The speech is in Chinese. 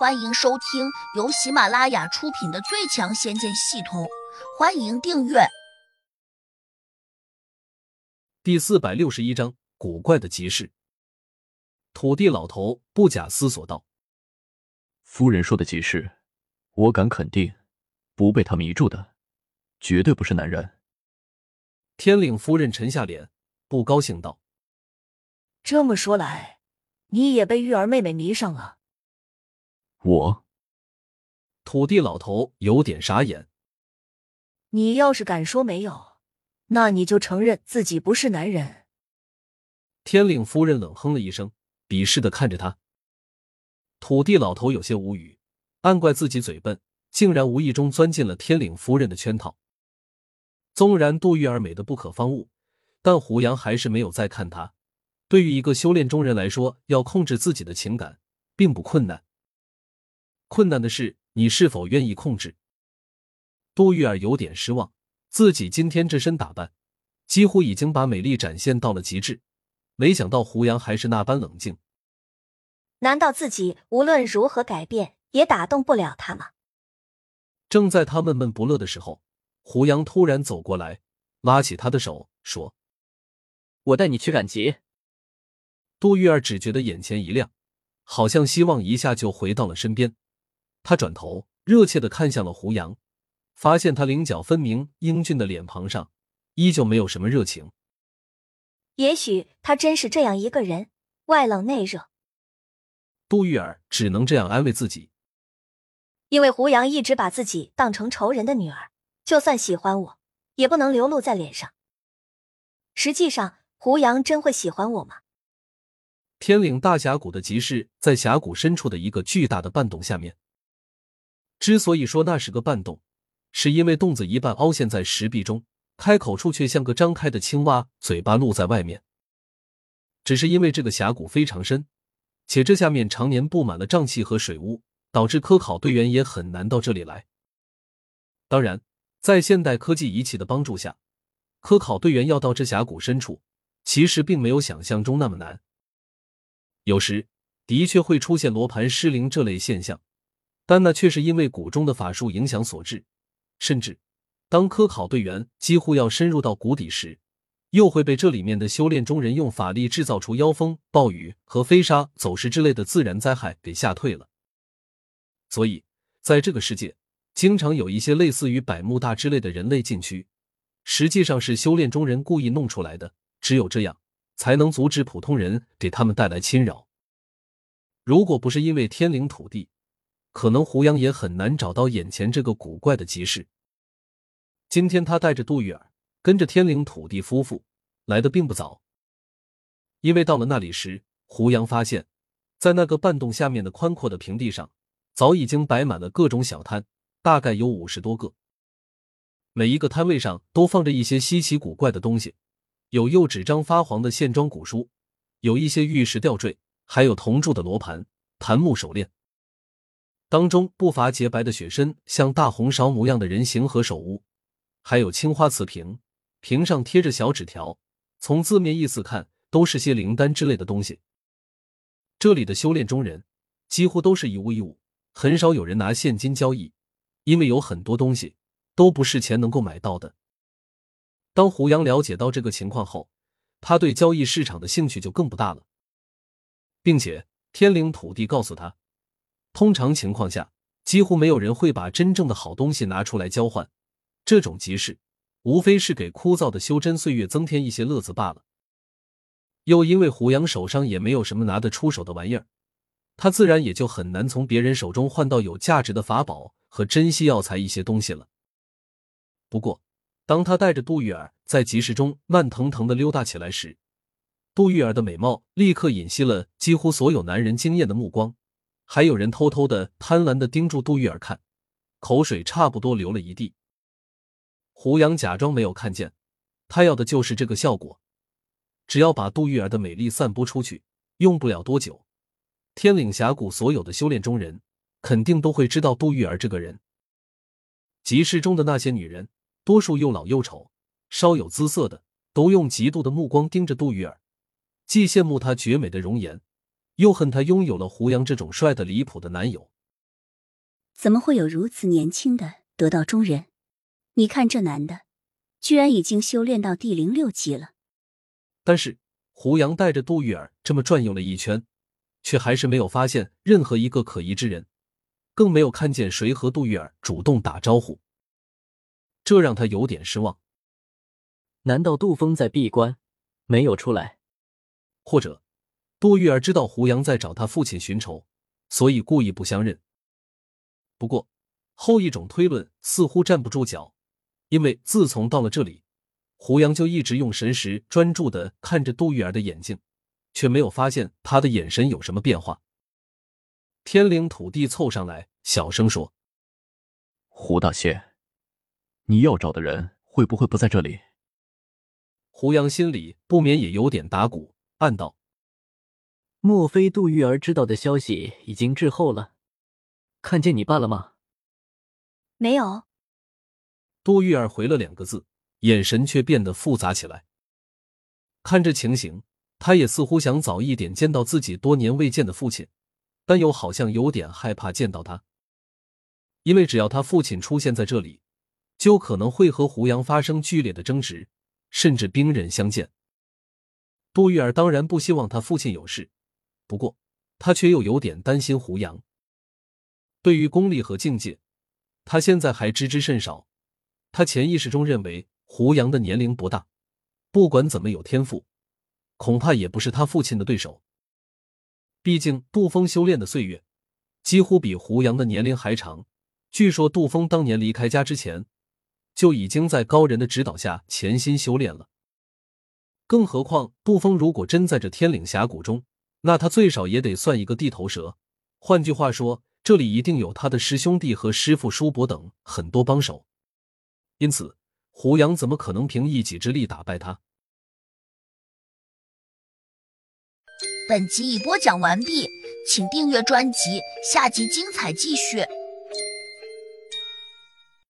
欢迎收听由喜马拉雅出品的《最强仙剑系统》，欢迎订阅。第四百六十一章：古怪的集市。土地老头不假思索道：“夫人说的集市，我敢肯定，不被他迷住的，绝对不是男人。”天领夫人沉下脸，不高兴道：“这么说来，你也被玉儿妹妹迷上了？”我，土地老头有点傻眼。你要是敢说没有，那你就承认自己不是男人。天领夫人冷哼了一声，鄙视的看着他。土地老头有些无语，暗怪自己嘴笨，竟然无意中钻进了天领夫人的圈套。纵然杜玉儿美的不可方物，但胡杨还是没有再看她。对于一个修炼中人来说，要控制自己的情感并不困难。困难的是，你是否愿意控制？杜玉儿有点失望，自己今天这身打扮，几乎已经把美丽展现到了极致，没想到胡杨还是那般冷静。难道自己无论如何改变，也打动不了他吗？正在他闷闷不乐的时候，胡杨突然走过来，拉起他的手说：“我带你去赶集。”杜玉儿只觉得眼前一亮，好像希望一下就回到了身边。他转头，热切的看向了胡杨，发现他棱角分明、英俊的脸庞上，依旧没有什么热情。也许他真是这样一个人，外冷内热。杜玉儿只能这样安慰自己。因为胡杨一直把自己当成仇人的女儿，就算喜欢我，也不能流露在脸上。实际上，胡杨真会喜欢我吗？天岭大峡谷的集市在峡谷深处的一个巨大的半洞下面。之所以说那是个半洞，是因为洞子一半凹陷在石壁中，开口处却像个张开的青蛙，嘴巴露在外面。只是因为这个峡谷非常深，且这下面常年布满了瘴气和水污，导致科考队员也很难到这里来。当然，在现代科技仪器的帮助下，科考队员要到这峡谷深处，其实并没有想象中那么难。有时的确会出现罗盘失灵这类现象。但那却是因为谷中的法术影响所致，甚至当科考队员几乎要深入到谷底时，又会被这里面的修炼中人用法力制造出妖风、暴雨和飞沙走石之类的自然灾害给吓退了。所以，在这个世界，经常有一些类似于百慕大之类的人类禁区，实际上是修炼中人故意弄出来的。只有这样，才能阻止普通人给他们带来侵扰。如果不是因为天灵土地，可能胡杨也很难找到眼前这个古怪的集市。今天他带着杜玉儿，跟着天灵土地夫妇来的并不早，因为到了那里时，胡杨发现，在那个半洞下面的宽阔的平地上，早已经摆满了各种小摊，大概有五十多个。每一个摊位上都放着一些稀奇古怪的东西，有釉纸张发黄的线装古书，有一些玉石吊坠，还有铜铸的罗盘、檀木手链。当中不乏洁白的雪参，像大红苕模样的人形和手屋，还有青花瓷瓶，瓶上贴着小纸条，从字面意思看，都是些灵丹之类的东西。这里的修炼中人几乎都是一物一物，很少有人拿现金交易，因为有很多东西都不是钱能够买到的。当胡杨了解到这个情况后，他对交易市场的兴趣就更不大了，并且天灵土地告诉他。通常情况下，几乎没有人会把真正的好东西拿出来交换。这种集市，无非是给枯燥的修真岁月增添一些乐子罢了。又因为胡杨手上也没有什么拿得出手的玩意儿，他自然也就很难从别人手中换到有价值的法宝和珍稀药材一些东西了。不过，当他带着杜玉儿在集市中慢腾腾的溜达起来时，杜玉儿的美貌立刻引吸了几乎所有男人惊艳的目光。还有人偷偷的、贪婪的盯住杜玉儿看，口水差不多流了一地。胡杨假装没有看见，他要的就是这个效果。只要把杜玉儿的美丽散播出去，用不了多久，天岭峡谷所有的修炼中人肯定都会知道杜玉儿这个人。集市中的那些女人，多数又老又丑，稍有姿色的都用嫉妒的目光盯着杜玉儿，既羡慕她绝美的容颜。又恨他拥有了胡杨这种帅的离谱的男友，怎么会有如此年轻的得道中人？你看这男的，居然已经修炼到第零六级了。但是胡杨带着杜玉儿这么转悠了一圈，却还是没有发现任何一个可疑之人，更没有看见谁和杜玉儿主动打招呼，这让他有点失望。难道杜峰在闭关，没有出来？或者杜玉儿知道胡杨在找他父亲寻仇，所以故意不相认？不过后一种推论似乎站不住脚，因为自从到了这里。胡杨就一直用神识专注的看着杜玉儿的眼睛，却没有发现他的眼神有什么变化。天灵土地凑上来，小声说：“胡大仙，你要找的人会不会不在这里？”胡杨心里不免也有点打鼓，暗道：“莫非杜玉儿知道的消息已经滞后了？看见你爸了吗？”没有。杜玉儿回了两个字。眼神却变得复杂起来。看这情形，他也似乎想早一点见到自己多年未见的父亲，但又好像有点害怕见到他，因为只要他父亲出现在这里，就可能会和胡杨发生剧烈的争执，甚至兵刃相见。杜玉儿当然不希望他父亲有事，不过他却又有点担心胡杨。对于功力和境界，他现在还知之甚少，他潜意识中认为。胡杨的年龄不大，不管怎么有天赋，恐怕也不是他父亲的对手。毕竟杜峰修炼的岁月几乎比胡杨的年龄还长。据说杜峰当年离开家之前，就已经在高人的指导下潜心修炼了。更何况杜峰如果真在这天岭峡谷中，那他最少也得算一个地头蛇。换句话说，这里一定有他的师兄弟和师傅叔伯等很多帮手。因此。胡杨怎么可能凭一己之力打败他？本集已播讲完毕，请订阅专辑，下集精彩继续。